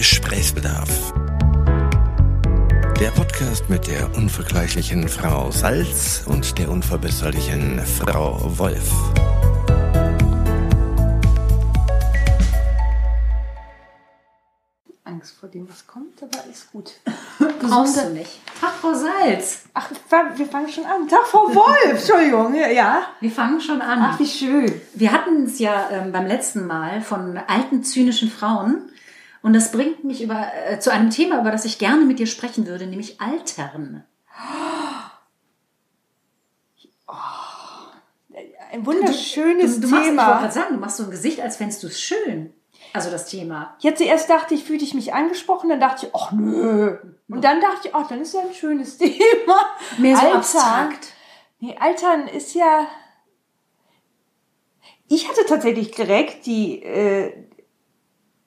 Gesprächsbedarf. Der Podcast mit der unvergleichlichen Frau Salz und der unverbesserlichen Frau Wolf. Angst vor dem, was kommt, aber ist gut. Brauchst du nicht. Ach, Frau Salz. Ach, wir fangen schon an. Tag, Frau Wolf. Entschuldigung, ja. Wir fangen schon an. Ach, wie schön. Wir hatten es ja ähm, beim letzten Mal von alten, zynischen Frauen. Und das bringt mich über, äh, zu einem Thema, über das ich gerne mit dir sprechen würde, nämlich Altern. Ein wunderschönes du, du machst, Thema. Ich wollte gerade sagen, du machst so ein Gesicht, als fändest du es schön. Also das Thema. Jetzt zuerst dachte ich, fühlte ich mich angesprochen, dann dachte ich, ach nö. Und dann dachte ich, ach, dann ist ja ein schönes Thema. Mehr so Altern. abstrakt. Nee, Altern ist ja. Ich hatte tatsächlich direkt die, äh,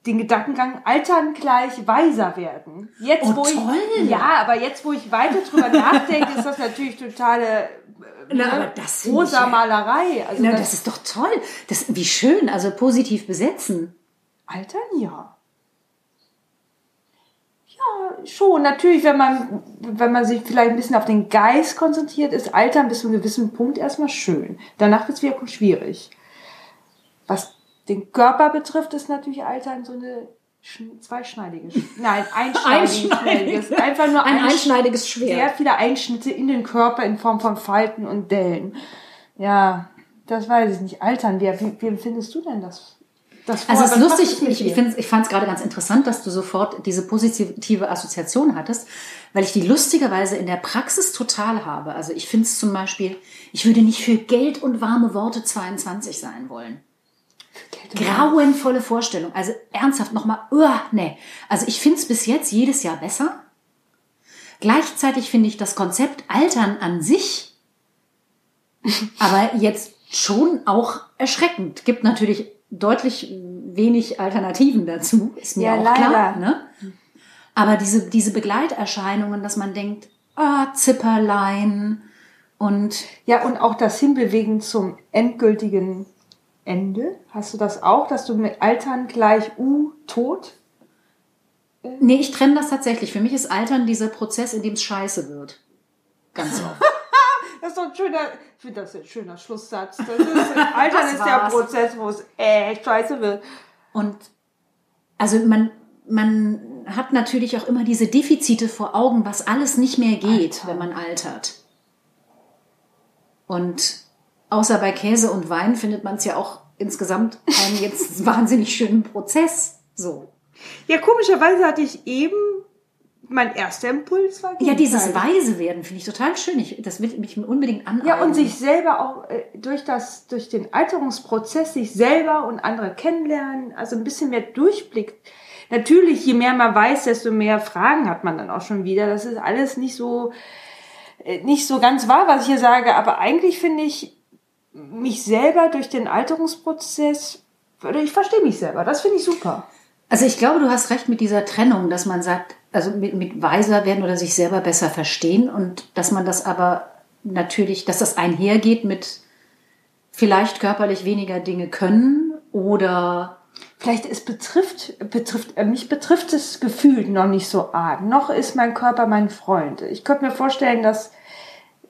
den Gedankengang, Altern gleich weiser werden. Jetzt, Oh, wo ich, toll. Ja, aber jetzt, wo ich weiter drüber nachdenke, ist das natürlich totale äh, Na, ne, aber das ich rosa ja- Malerei. Also Na, das, das ist doch toll. Das, wie schön, also positiv besetzen. Altern, ja. Ja, schon. Natürlich, wenn man, wenn man sich vielleicht ein bisschen auf den Geist konzentriert, ist Altern bis zu einem gewissen Punkt erstmal schön. Danach wird es wieder schwierig. Was den Körper betrifft, ist natürlich Altern so eine sch- zweischneidige, Sch- nein, einschneidiges, einfach nur Ein einsch- einschneidiges sehr Schwert. viele Einschnitte in den Körper in Form von Falten und Dellen. Ja, das weiß ich nicht. Altern, wie, wie, empfindest du denn das? das Also es ist lustig, ich, ich, find's- ich fand es gerade ganz interessant, dass du sofort diese positive Assoziation hattest, weil ich die lustigerweise in der Praxis total habe. Also ich finde es zum Beispiel, ich würde nicht für Geld und warme Worte 22 sein wollen. Grauenvolle Vorstellung. Also ernsthaft nochmal, uh, nee. Also ich finde es bis jetzt jedes Jahr besser. Gleichzeitig finde ich das Konzept Altern an sich aber jetzt schon auch erschreckend. Gibt natürlich deutlich wenig Alternativen dazu, ist mir Ja, auch leider. klar. Ne? Aber diese, diese Begleiterscheinungen, dass man denkt, ah, Zipperlein und Ja, und auch das Hinbewegen zum endgültigen Ende. Hast du das auch, dass du mit Altern gleich U tot? nee, ich trenne das tatsächlich. Für mich ist Altern dieser Prozess, in dem es scheiße wird. Ganz oft. Das ist doch ein schöner, ich finde das ein schöner Schlusssatz. Das ist, Altern Das ist der. Prozess, wo es echt scheiße wird. Und also man, man hat natürlich auch immer diese Defizite vor Augen, was alles nicht mehr geht, wenn man altert. Und außer bei Käse und Wein findet man es ja auch insgesamt einen jetzt wahnsinnig schönen Prozess. So. Ja, komischerweise hatte ich eben, mein erster Impuls war Ja, dieses. Weise werden finde ich total schön. Ich, das will mich unbedingt aneignen. Ja, und sich selber auch äh, durch das, durch den Alterungsprozess sich selber und andere kennenlernen, also ein bisschen mehr Durchblick. Natürlich, je mehr man weiß, desto mehr Fragen hat man dann auch schon wieder. Das ist alles nicht so, äh, nicht so ganz wahr, was ich hier sage, aber eigentlich finde ich mich selber durch den Alterungsprozess, oder ich verstehe mich selber, das finde ich super. Also ich glaube, du hast recht mit dieser Trennung, dass man sagt, also mit, mit weiser werden oder sich selber besser verstehen und dass man das aber natürlich, dass das einhergeht mit vielleicht körperlich weniger Dinge können oder Vielleicht es betrifft, betrifft, äh, mich betrifft es gefühlt noch nicht so arg. Noch ist mein Körper mein Freund. Ich könnte mir vorstellen, dass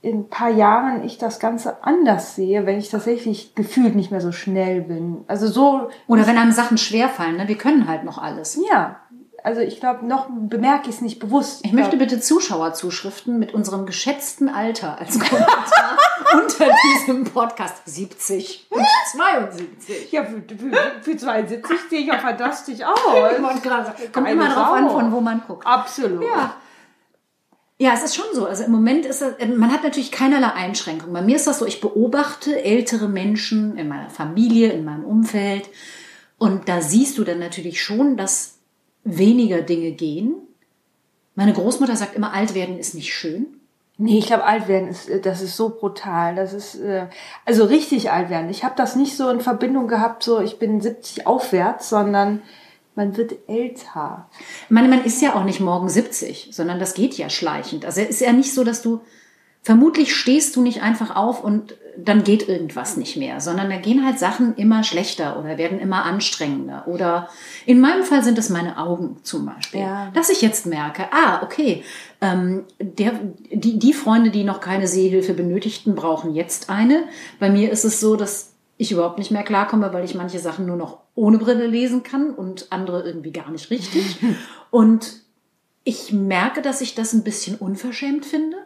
in ein paar Jahren ich das Ganze anders sehe, wenn ich tatsächlich gefühlt nicht mehr so schnell bin. Also so, oder wenn einem Sachen schwerfallen, ne? wir können halt noch alles. ja. Also ich glaube, noch bemerke ich es nicht bewusst. Ich möchte glaub, bitte Zuschauerzuschriften mit unserem geschätzten Alter als Kommentar unter diesem Podcast 70 und 72. ja, für, für, für 72 sehe ich auch fantastisch aus. Ich gerade Kommt immer drauf Sau. an, von wo man guckt. Absolut. Ja. Ja, es ist schon so. Also im Moment ist es, man hat natürlich keinerlei Einschränkungen. Bei mir ist das so, ich beobachte ältere Menschen in meiner Familie, in meinem Umfeld. Und da siehst du dann natürlich schon, dass weniger Dinge gehen. Meine Großmutter sagt immer, alt werden ist nicht schön. Nee, ich glaube, alt werden ist, äh, das ist so brutal. Das ist, äh, also richtig alt werden. Ich habe das nicht so in Verbindung gehabt, so ich bin 70 aufwärts, sondern man wird älter. Ich meine, man ist ja auch nicht morgen 70, sondern das geht ja schleichend. Also es ist ja nicht so, dass du, vermutlich stehst du nicht einfach auf und dann geht irgendwas nicht mehr, sondern da gehen halt Sachen immer schlechter oder werden immer anstrengender. Oder in meinem Fall sind es meine Augen zum Beispiel. Ja. Dass ich jetzt merke, ah, okay, ähm, der, die, die Freunde, die noch keine Sehhilfe benötigten, brauchen jetzt eine. Bei mir ist es so, dass ich überhaupt nicht mehr klarkomme, weil ich manche Sachen nur noch ohne Brille lesen kann und andere irgendwie gar nicht richtig. und ich merke, dass ich das ein bisschen unverschämt finde.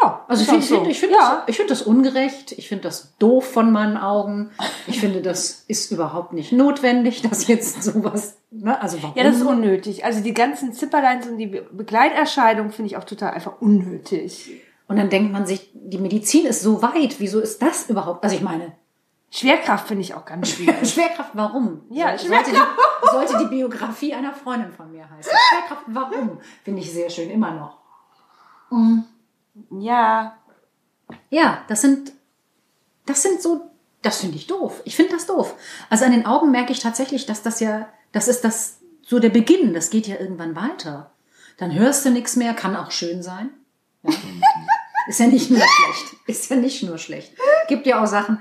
Ja, Also ich finde so. find, ich find ja. das, ich find das ungerecht, ich finde das doof von meinen Augen. Ich finde, das ist überhaupt nicht notwendig, dass jetzt sowas, ne? also warum? Ja, das ist unnötig. Also die ganzen Zipperleins und die Be- Begleiterscheinungen finde ich auch total einfach unnötig. Und dann denkt man sich, die Medizin ist so weit, wieso ist das überhaupt? Also ich meine, Schwerkraft finde ich auch ganz schwierig. Schwerkraft, warum? Ja, So- sollte, die, sollte die Biografie einer Freundin von mir heißen. Schwerkraft, warum? Finde ich sehr schön, immer noch. ja, Ja, das sind, das sind so, das finde ich doof. Ich finde das doof. Also an den Augen merke ich tatsächlich, dass das ja, das ist das, so der Beginn, das geht ja irgendwann weiter. Dann hörst du nichts mehr, kann auch schön sein. Ja. Ist ja nicht nur schlecht. Ist ja nicht nur schlecht. Gibt ja auch Sachen,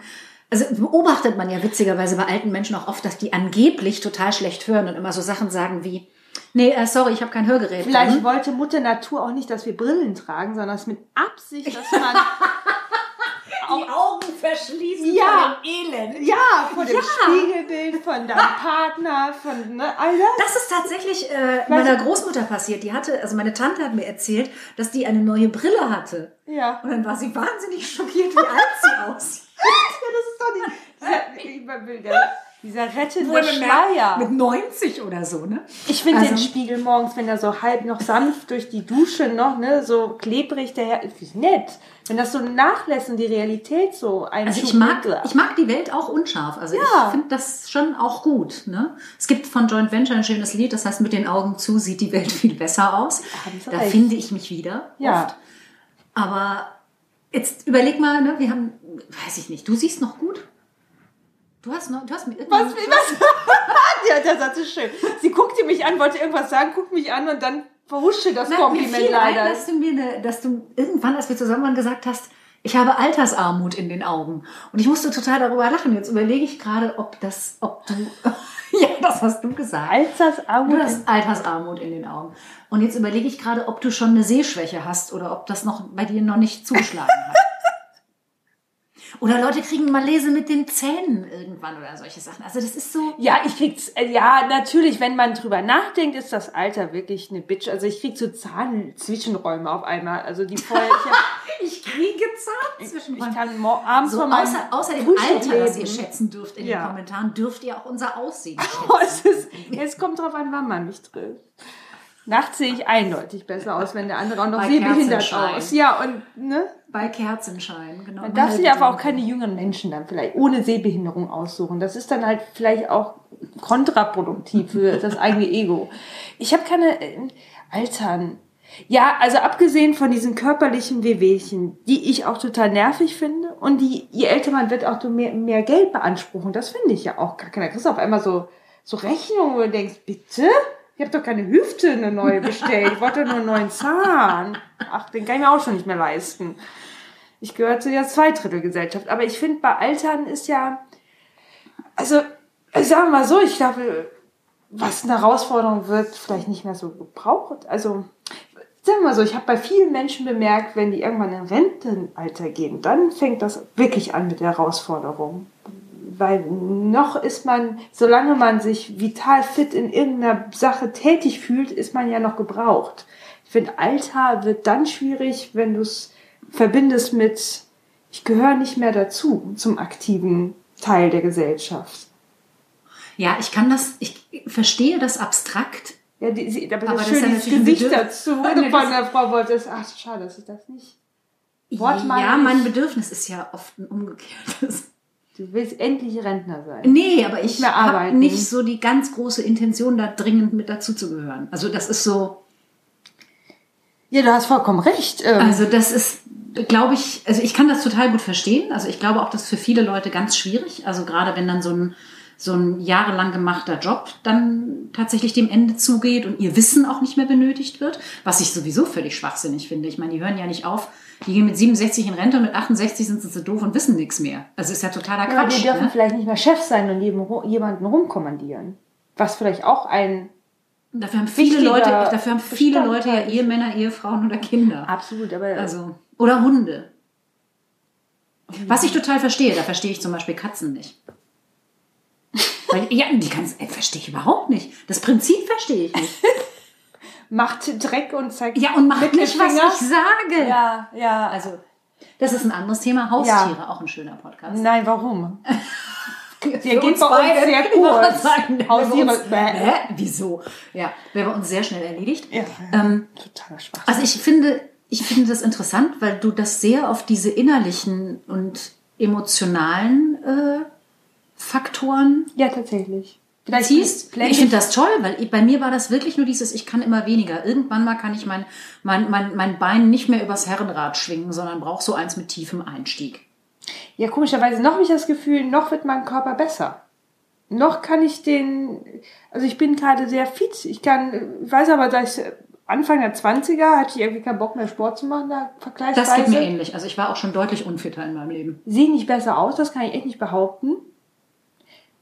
also beobachtet man ja witzigerweise bei alten Menschen auch oft, dass die angeblich total schlecht hören und immer so Sachen sagen wie, nee, äh, sorry, ich habe kein Hörgerät. vielleicht drin. wollte Mutter Natur auch nicht, dass wir Brillen tragen, sondern es mit Absicht, dass man die Augen verschließen Ja. vor dem Elend. ja von dem Ja. Spiegelbild von deinem Partner, von ne, all das. Das ist tatsächlich äh, meiner Großmutter passiert. Die hatte, also meine Tante hat mir erzählt, dass die eine neue Brille hatte. Ja. Und dann war sie wahnsinnig schockiert, wie alt sie aussieht. Ja, das ist doch die, dieser, dieser rettende Schleier. Mit 90 oder so, ne? Ich finde den Also- Spiegel morgens, wenn er so halb noch sanft durch die Dusche noch, ne, so klebrig daher, ist nett. Wenn das so nachlässt und die Realität so ein Also ich mag, ich mag die Welt auch unscharf. Also Ja. ich finde das schon auch gut. Ne? Es gibt von Joint Venture ein schönes Lied, das heißt, mit den Augen zu sieht die Welt viel besser aus. Da recht. finde ich mich wieder. Ja. Oft. Aber jetzt überleg mal, ne, wir haben, weiß ich nicht, du siehst noch gut? Du hast noch, du hast mir Was, irgendwann- was? ja, der Satz ist schön. Sie guckte mich an, wollte irgendwas sagen, guckt mich an und dann verhuschte das Nein, mir Kompliment fiel ein, leider. dass du mir eine, dass du irgendwann, als wir zusammen waren, gesagt hast, ich habe Altersarmut in den Augen. Und ich musste total darüber lachen. Jetzt überlege ich gerade, ob das, ob du, ja, das hast du gesagt. Altersarmut. Du hast Altersarmut in den Augen. Und jetzt überlege ich gerade, ob du schon eine Sehschwäche hast oder ob das noch bei dir noch nicht zugeschlagen hat. Oder Leute kriegen Malese mit den Zähnen irgendwann oder solche Sachen. Also das ist so. Ja, ich krieg's, äh, ja, natürlich, wenn man drüber nachdenkt, ist das Alter wirklich eine Bitch. Also ich krieg so Zahnzwischenräume auf einmal. Also die vorher, ich, Ich kriege ich Zahnzwischenräume. kann mo- abends So, außer, außer dem Alter, das ihr schätzen dürft in Ja. den Kommentaren, dürft ihr auch unser Aussehen Oh, es, ist, es kommt drauf an, wann man mich trifft. Nachts sehe ich eindeutig besser aus, wenn der andere auch noch sehbehindert aus. Ja, und ne? Bei Kerzenschein, genau. Man darf sich aber auch keine jüngeren Menschen dann vielleicht ohne Sehbehinderung aussuchen. Das ist dann halt vielleicht auch kontraproduktiv für das eigene Ego. Ich habe keine äh, Altern. Ja, also abgesehen von diesen körperlichen Wehwehchen, die ich auch total nervig finde und die, je älter man wird, auch mehr, mehr Geld beanspruchen. Das finde ich ja auch gar keiner. Da kriegst du auf einmal so, so Rechnungen, wo du denkst, bitte? Ich habe doch keine Hüfte eine neue bestellt. Ich wollte nur einen neuen Zahn. Ach, den kann ich mir auch schon nicht mehr leisten. Ich gehöre zu der Zweidrittelgesellschaft. Aber ich finde, bei Altern ist ja, also, ich sage mal so, ich glaube, was eine Herausforderung wird, vielleicht nicht mehr so gebraucht. Also, sagen wir mal so, ich habe bei vielen Menschen bemerkt, wenn die irgendwann in Rentenalter gehen, dann fängt das wirklich an mit der Herausforderung. Weil noch ist man, solange man sich vital fit in irgendeiner Sache tätig fühlt, ist man ja noch gebraucht. Ich finde, Alter wird dann schwierig, wenn du es verbindest mit, ich gehöre nicht mehr dazu, zum aktiven Teil der Gesellschaft. Ja, ich kann das, ich verstehe das abstrakt. Ja, die, aber, Aber das das schöne ist ja natürlich ein Gesicht dazu von das- der Frau. Das, ach, schade, dass ich das nicht. Wortmal ja, mein Bedürfnis ist ja oft ein umgekehrtes. Du willst endlich Rentner sein. Nee, aber ich habe nicht so die ganz große Intention, da dringend mit dazu zu gehören. Also das ist so, Ja, du hast vollkommen recht. Ähm, also das ist, glaube ich, also ich kann das total gut verstehen. Also ich glaube auch, das ist für viele Leute ganz schwierig. Also gerade wenn dann so ein so ein jahrelang gemachter Job dann tatsächlich dem Ende zugeht und ihr Wissen auch nicht mehr benötigt wird, was ich sowieso völlig schwachsinnig finde. Ich meine, die hören ja nicht auf, die gehen mit 67 in Rente und mit 68 sind sie so doof und wissen nichts mehr. Also ist ja totaler Ja, Quatsch. die dürfen ne? vielleicht nicht mehr Chef sein und jemanden rumkommandieren. Was vielleicht auch ein Dafür haben viele wichtiger Leute, dafür haben viele Leute ja. Ehemänner, Ehefrauen oder Kinder. absolut, aber Also, oder Hunde. Was ich total verstehe, da verstehe ich zum Beispiel Katzen nicht. Weil, ja, die kann's, äh, verstehe ich überhaupt nicht. Das Prinzip verstehe ich nicht. macht Dreck und zeigt Ja, und macht nicht, was ich sage. Ja, ja. Also, das ist ein anderes Thema. Haustiere, auch ein schöner Podcast. Nein, warum? Geht uns bei uns beide. sehr kurz. sagen, Haustiere. Hä? Wieso? Ja, wäre bei uns sehr schnell erledigt. Ja, Ähm, totaler Spaß. Also ich finde, ich finde das interessant, weil du das sehr auf diese innerlichen und emotionalen äh, Faktoren ja, tatsächlich. Vielleicht ziehst. Ich finde das toll, weil bei mir war das wirklich nur dieses, ich kann immer weniger. Irgendwann mal kann ich mein, mein, mein, mein Bein nicht mehr übers Herrenrad schwingen, sondern brauche so eins mit tiefem Einstieg. Ja, komischerweise noch habe ich das Gefühl, noch wird mein Körper besser. Noch kann ich den, also ich bin gerade sehr fit. Ich kann, ich weiß aber, dass ich Anfang der 20er hatte ich irgendwie keinen Bock mehr Sport zu machen, da vergleichsweise. Das geht mir ähnlich. Also ich war auch schon deutlich unfitter in meinem Leben. Sehe nicht besser aus, das kann ich echt nicht behaupten.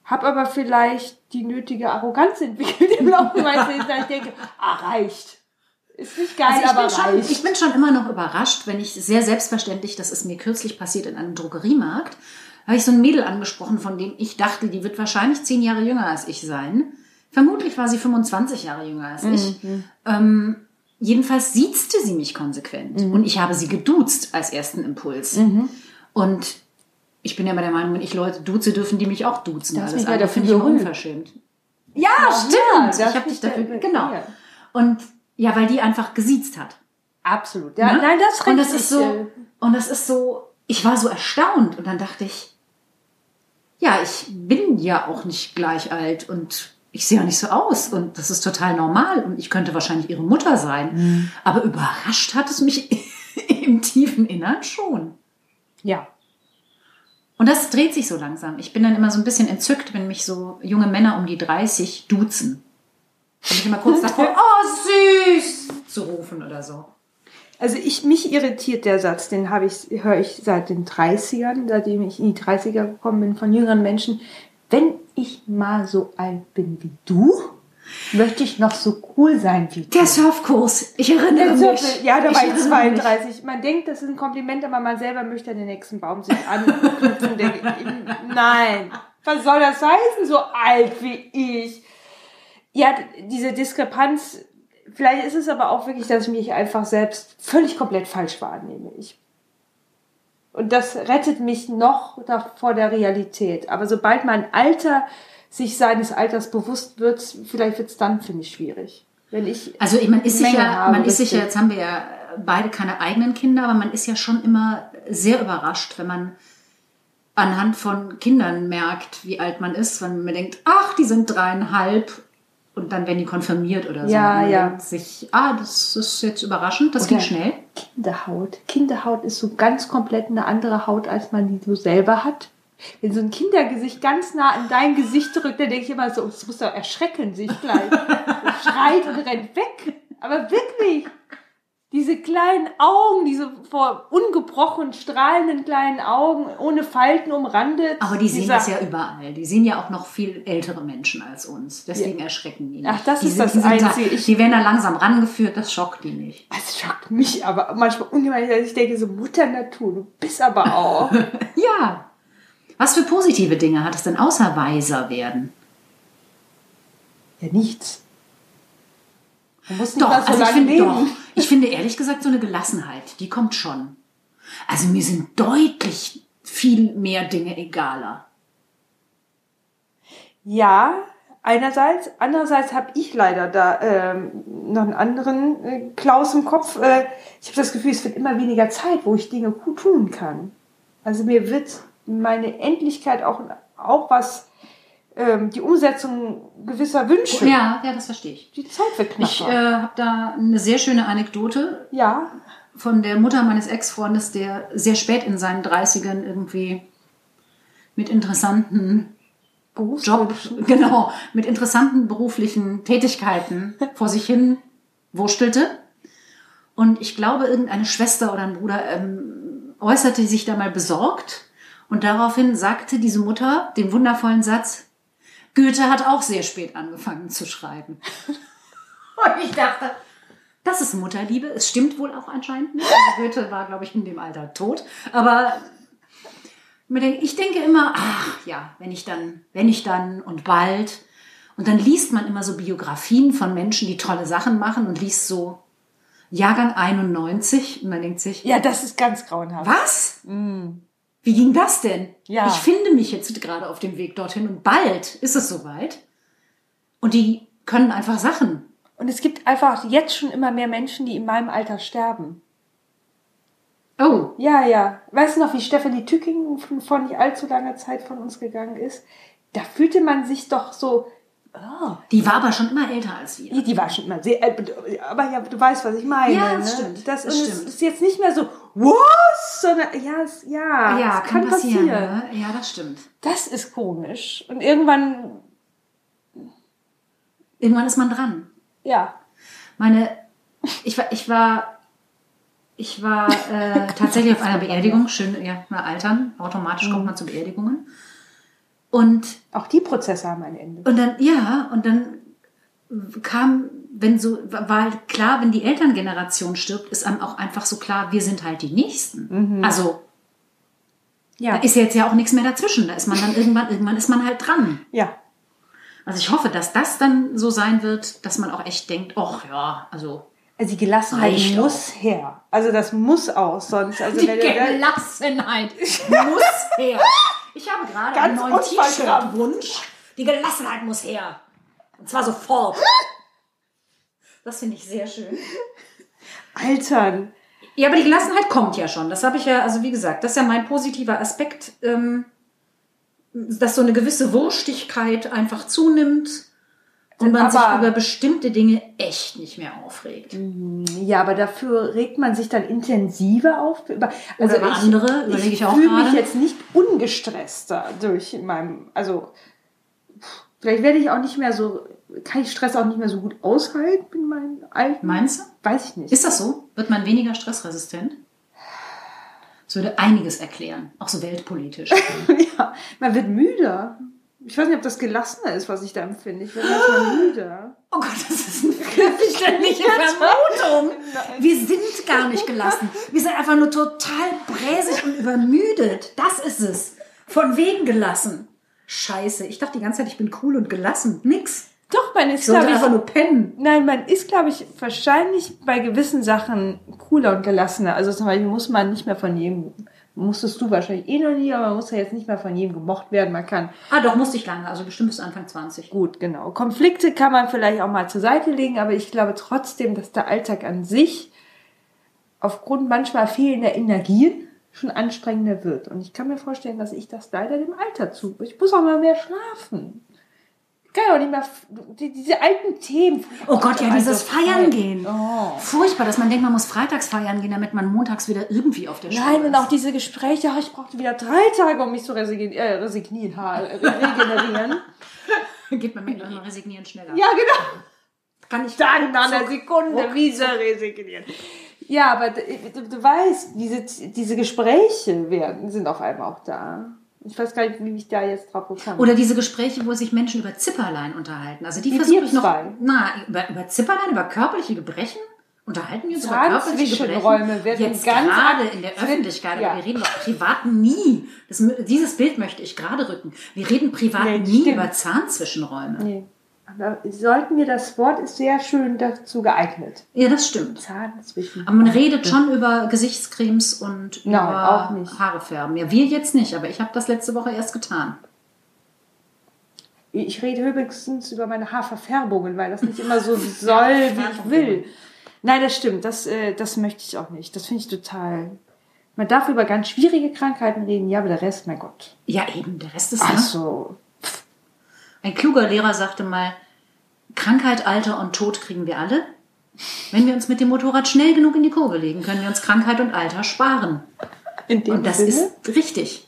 Hab aber vielleicht die nötige Arroganz entwickelt im Laufe meines Lebens, dass ich denke, ah, reicht. Ist nicht geil, Also ich, aber bin schon, reicht. ich bin schon immer noch überrascht, wenn ich sehr selbstverständlich, das ist mir kürzlich passiert in einem Drogeriemarkt, habe ich so ein Mädel angesprochen, von dem ich dachte, die wird wahrscheinlich zehn Jahre jünger als ich sein. Vermutlich war sie 25 Jahre jünger als ich. Ähm, jedenfalls siezte sie mich konsequent. Und ich habe sie geduzt als ersten Impuls. Und ich bin ja immer der Meinung, wenn ich Leute duze, dürfen die mich auch duzen. Du hast Alles ja andere finde ich unverschämt. Ja, Ja, stimmt. das ich habe dich dafür, genau. ja. Und ja, weil die einfach gesiezt hat. Absolut. Ja, Ne? Nein, das und das ist so äh, und das ist so ich war so erstaunt und dann dachte ich ja ich bin ja auch nicht gleich alt und ich sehe ja nicht so aus und das ist total normal und ich könnte wahrscheinlich ihre Mutter sein Mhm. aber überrascht hat es mich im tiefen Innern schon Ja. Und das dreht sich so langsam. Ich bin dann immer so ein bisschen entzückt wenn mich so junge Männer um die 30 duzen. Bin ich immer kurz davor oh süß zu rufen oder so. Also ich, mich irritiert der Satz, den habe ich, höre ich seit den 30ern, seitdem ich in die 30er gekommen bin, von jüngeren Menschen. Wenn ich mal so alt bin wie du, möchte ich noch so cool sein wie du. Der Surfkurs, ich erinnere Der mich. Ja, da war ich erinnere mich. 32. Man denkt, das ist ein Kompliment, aber man selber möchte an den nächsten Baum sich anknüpfen. Nein, was soll das heißen, so alt wie ich? Ja, diese Diskrepanz, vielleicht ist es aber auch wirklich, dass ich mich einfach selbst völlig komplett falsch wahrnehme. Ich und das rettet mich noch vor der Realität. Aber sobald mein Alter sich seines Alters bewusst wird, vielleicht wird es dann, finde ich, schwierig. Wenn ich Also man ist sich Menge ja, habe, man ist sich ja, richtig. jetzt haben wir ja beide keine eigenen Kinder, aber man ist ja schon immer sehr überrascht, wenn man anhand von Kindern merkt, wie alt man ist, wenn man denkt, ach, die sind dreieinhalb und dann werden die konfirmiert oder so. Ja, ja. denkt sich, ah, das ist jetzt überraschend, das Oder- ging schnell. Kinderhaut. Kinderhaut ist so ganz komplett eine andere Haut, als man die so selber hat. Wenn so ein Kindergesicht ganz nah an dein Gesicht drückt, dann denke ich immer so, es muss doch erschrecken sich gleich. Schreit und rennt weg. Aber wirklich. Diese kleinen Augen, diese vor ungebrochen strahlenden kleinen Augen, ohne Falten umrandet. Aber die sehen das ja überall. Die sehen ja auch noch viel ältere Menschen als uns. Deswegen erschrecken die nicht. Ach, das die ist das die sind da- Einzige. Ich- Die werden da langsam rangeführt, das schockt die nicht. Das schockt mich aber manchmal ungemein, ich denke, so Mutter Natur, du bist aber auch. Ja. Was für positive Dinge hat es denn außer weiser werden? ja, nichts. Man muss nicht Doch, so also ich finde leben. doch. Ich finde ehrlich gesagt so eine Gelassenheit, die kommt schon. Also mir sind deutlich viel mehr Dinge egaler. Ja, einerseits. Andererseits habe ich leider da ähm, noch einen anderen äh, Klaus im Kopf. Äh, ich habe das Gefühl, es wird immer weniger Zeit, wo ich Dinge gut tun kann. Also mir wird meine Endlichkeit auch, auch was ähm, die Umsetzung gewisser Wünsche, Ja, ja, das verstehe ich. die Zeit wird Ich knapper. äh, habe da eine sehr schöne Anekdote ja, von der Mutter meines Ex-Freundes, der sehr spät in seinen 30ern irgendwie mit interessanten Job, Berufswünschen. genau, mit interessanten beruflichen Tätigkeiten vor sich hin wurstelte. Und ich glaube, irgendeine Schwester oder ein Bruder ähm, äußerte sich da mal besorgt. Und daraufhin sagte diese Mutter den wundervollen Satz, Goethe hat auch sehr spät angefangen zu schreiben. Und ich dachte, das ist Mutterliebe. Es stimmt wohl auch anscheinend nicht. Also Goethe war, glaube ich, in dem Alter tot. Aber ich denke immer, ach ja, wenn ich dann, wenn ich dann und bald. Und dann liest man immer so Biografien von Menschen, die tolle Sachen machen und liest so Jahrgang 91 und man denkt sich, Ja, das ist ganz grauenhaft. was? Wie ging das denn? Ja. Ich finde mich jetzt gerade auf dem Weg dorthin und bald ist es soweit. Und die können einfach Sachen. Und es gibt einfach jetzt schon immer mehr Menschen, die in meinem Alter sterben. Oh, Ja, ja. Weißt du noch, wie Stefanie Tücking von- vor nicht allzu langer Zeit von uns gegangen ist? Da fühlte man sich doch so, oh, die war aber schon immer älter als wir. die, die war schon immer sehr, äh, aber ja, du weißt, was ich meine. Ja, ne? das stimmt, Das, das stimmt. ist jetzt nicht mehr so, was, sondern, ja, es, ja, ja, es kann, passieren. Ne? Ja, das stimmt. Das ist komisch. Und irgendwann, Irgendwann ist man dran. ja, Meine, ich war, ich war, ich war äh, tatsächlich auf einer Beerdigung. Schön, ja, mal altern. Automatisch kommt man zu Beerdigungen. Und auch die Prozesse haben ein Ende. Und dann, ja, und dann kam, wenn so, halt klar, wenn die Elterngeneration stirbt, ist einem auch einfach so klar, wir sind halt die Nächsten. Also, Ja, da ist jetzt ja auch nichts mehr dazwischen. Da ist man dann irgendwann, irgendwann ist man halt dran. ja. Also ich hoffe, dass das dann so sein wird, dass man auch echt denkt, ach ja, also Also die Gelassenheit Reicht muss her. Also das muss auch, sonst. Also die Gelassenheit muss her. Ich habe gerade einen neuen. T-Shirt-Wunsch. Die Gelassenheit muss her. Und zwar sofort. Das finde ich sehr schön. Altern. Ja, aber die Gelassenheit kommt ja schon. Das habe ich ja, also wie gesagt, das ist ja mein positiver Aspekt, ähm, dass so eine gewisse Wurstigkeit einfach zunimmt und man sich Aber- über bestimmte Dinge echt nicht mehr aufregt. Ja, aber dafür regt man sich dann intensiver auf. Über, also über andere, überlege ich auch fühle mich jetzt nicht ungestresster durch meinem, also vielleicht werde ich auch nicht mehr so, kann ich Stress auch nicht mehr so gut aushalten in meinen alten. Meinst du? Weiß ich nicht. Ist das so? Wird man weniger stressresistent? Das würde einiges erklären, auch so weltpolitisch. ja, man wird müder. Ich weiß nicht, ob das gelassener ist, was ich da empfinde. Ich werde manchmal müder. Oh Gott, das ist eine fürchterliche Vermutung. Wir sind gar nicht gelassen. Wir sind einfach nur total bräsig und übermüdet. Das ist es. Von wegen gelassen. Scheiße, ich dachte die ganze Zeit, ich bin cool und gelassen. Nix. Doch, man ist, glaube ich, einfach nur pennen. Nein, man ist, glaube ich, wahrscheinlich bei gewissen Sachen cooler und gelassener. Also zum Beispiel muss man nicht mehr von jedem, musstest du wahrscheinlich eh noch nie, aber man muss ja jetzt nicht mehr von jedem gemocht werden. Man kann, Ah, doch, musste ich lange. Also bestimmt bis Anfang 20. gut, genau. Konflikte kann man vielleicht auch mal zur Seite legen, aber ich glaube trotzdem, dass der Alltag an sich aufgrund manchmal fehlender Energien schon anstrengender wird. Und ich kann mir vorstellen, dass ich das leider dem Alter zu. Ich muss auch mal mehr schlafen. Kann ja auch nicht mehr, die, diese alten Themen. Oh Gott, ja, dieses Also, Feiern gehen. Oh. Furchtbar, dass man denkt, man muss freitags feiern gehen, damit man montags wieder irgendwie auf der Spur Nein, und ist. auch diese Gespräche, ich brauchte wieder drei Tage, um mich zu resignieren, äh, resignieren, äh, regenerieren. Geht man mit einem Resignieren schneller. ja, genau. Kann ich Dann nach einer Sekunde ruckzuck. wieder resignieren. Ja, aber du, du weißt, diese, diese Gespräche werden, sind auf einmal auch da. Ich weiß gar nicht, wie ich da jetzt drauf gekommen bin. Oder diese Gespräche, wo sich Menschen über Zipperlein unterhalten. Also die Wie versuche ich noch. Na, über, über Zipperlein, über körperliche Gebrechen? Unterhalten wir uns über körperliche Gebrechen? Werden Jetzt ganz gerade in der Öffentlichkeit, ja. aber wir reden doch privat nie. Das, dieses Bild möchte ich gerade rücken. Wir reden privat Nee, nie stimmt. über Zahnzwischenräume. Nee. Aber sollten wir, das Wort ist sehr schön dazu geeignet. Ja, das stimmt. Zahn zwischen. Aber man redet schon über Gesichtscremes und Nein, über auch nicht. Haare färben. Ja, wir jetzt nicht, aber ich habe das letzte Woche erst getan. Ich rede höchstens über meine Haarverfärbungen, weil das nicht immer so soll, wie ich will. Nein, das stimmt. Das, äh, das möchte ich auch nicht. Das finde ich total. Man darf über ganz schwierige Krankheiten reden, ja, aber der Rest, mein Gott. Ja, eben, der Rest ist Ach ne? so. Ein kluger Lehrer sagte mal, Krankheit, Alter und Tod kriegen wir alle. Wenn wir uns mit dem Motorrad schnell genug in die Kurve legen, können wir uns Krankheit und Alter sparen. In dem Und das Sinne, ist richtig.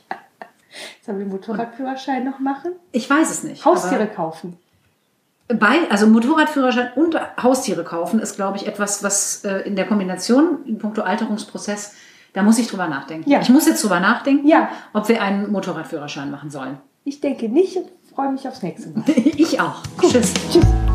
Sollen wir Motorradführerschein noch machen? Ich weiß es nicht. Haustiere kaufen. Bei, also Motorradführerschein und Haustiere kaufen ist, glaube ich, etwas, was äh, in der Kombination in puncto Alterungsprozess, da muss ich drüber nachdenken. Ja. Ich muss jetzt drüber nachdenken, Ja. ob wir einen Motorradführerschein machen sollen. Ich denke nicht freue mich aufs nächste Mal. ich auch. Tschüss. Tschüss.